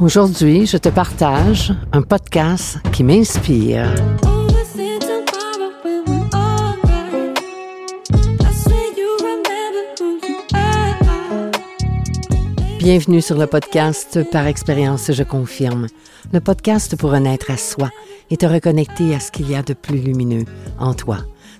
Aujourd'hui, je te partage un podcast qui m'inspire. Bienvenue sur le podcast Par expérience, je confirme. Le podcast pour renaître à soi et te reconnecter à ce qu'il y a de plus lumineux en toi.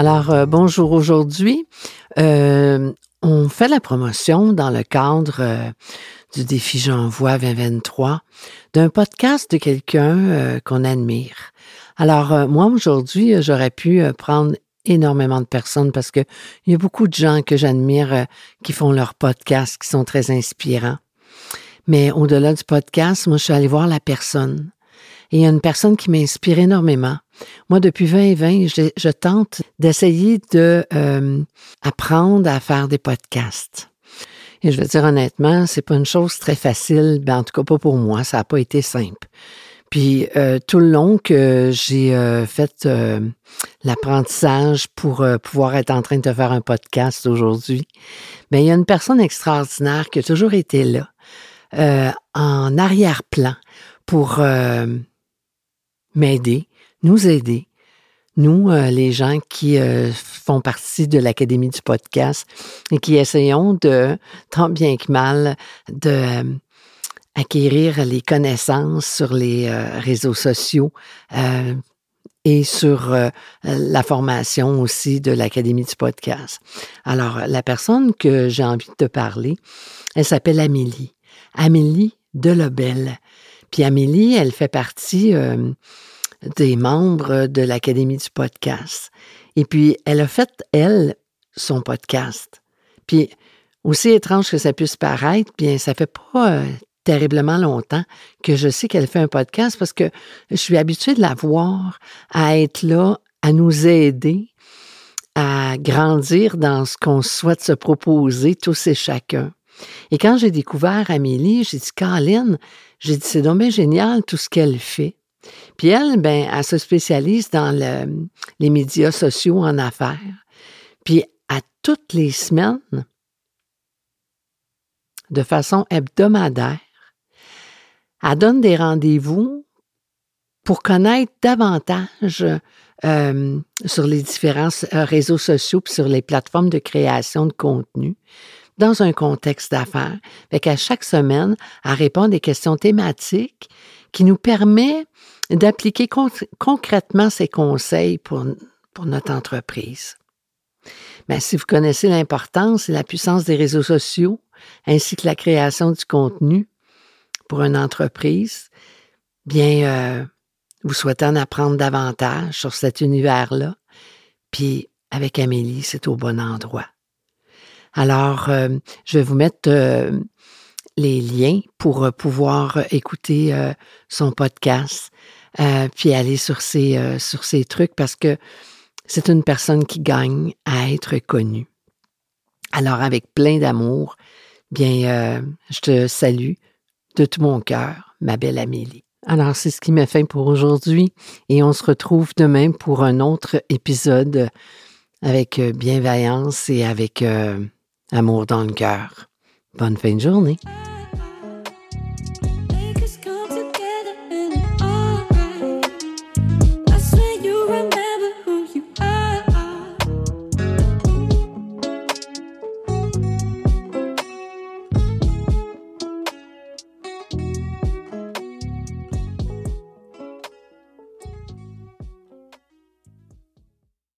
Alors, euh, bonjour aujourd'hui. Euh, on fait la promotion dans le cadre euh, du défi J'envoie 2023 d'un podcast de quelqu'un qu'on admire. Alors, moi, aujourd'hui, j'aurais pu prendre énormément de personnes parce que il y a beaucoup de gens que j'admire qui font leur podcast, qui sont très inspirants. Mais au-delà du podcast, moi, je suis allée voir la personne. Et il y a une personne qui m'inspire énormément. Moi, depuis 2020, je, je tente d'essayer de euh, apprendre à faire des podcasts. Et je veux dire honnêtement, c'est pas une chose très facile, ben en tout cas pas pour moi, ça n'a pas été simple. Puis euh, tout le long que j'ai euh, fait l'apprentissage pour pouvoir être en train de faire un podcast aujourd'hui, ben il y a une personne extraordinaire qui a toujours été là, en arrière-plan pour m'aider, nous aider, nous, euh, les gens qui euh, font partie de l'Académie du podcast et qui essayons de, tant bien que mal, de euh, acquérir les connaissances sur les réseaux sociaux et sur la formation aussi de l'Académie du podcast. Alors, la personne que j'ai envie de te parler, elle s'appelle Amélie. Amélie Delobel. Puis Amélie, elle fait partie euh, des membres de l'Académie du podcast. Et puis, elle a fait, elle, son podcast. Puis, aussi étrange que ça puisse paraître, bien, ça fait pas euh, terriblement longtemps que je sais qu'elle fait un podcast parce que je suis habituée de la voir à être là, à nous aider à grandir dans ce qu'on souhaite se proposer tous et chacun. Et quand j'ai découvert Amélie, j'ai dit, Caroline, j'ai dit, c'est donc génial tout ce qu'elle fait. Puis elle, ben, elle se spécialise dans les médias sociaux en affaires. Puis à toutes les semaines, de façon hebdomadaire, elle donne des rendez-vous pour connaître davantage euh, sur les différents euh, réseaux sociaux puis sur les plateformes de création de contenu dans un contexte d'affaires. Fait qu'à chaque semaine, elle répond à des questions thématiques qui nous permet d'appliquer concrètement ces conseils pour, pour notre entreprise. Mais si vous connaissez l'importance et la puissance des réseaux sociaux, ainsi que la création du contenu pour une entreprise, bien, euh, vous souhaitez en apprendre davantage sur cet univers-là, puis avec Amélie, c'est au bon endroit. Alors, euh, je vais vous mettre euh, les liens pour euh, pouvoir écouter son podcast, puis aller sur ses, sur ses trucs parce que c'est une personne qui gagne à être connue. Alors, avec plein d'amour, bien, je te salue de tout mon cœur, ma belle Amélie. Alors, c'est ce qui m'a fait pour aujourd'hui et on se retrouve demain pour un autre épisode avec bienveillance et avec amour dans le cœur. Bonne fin de journée.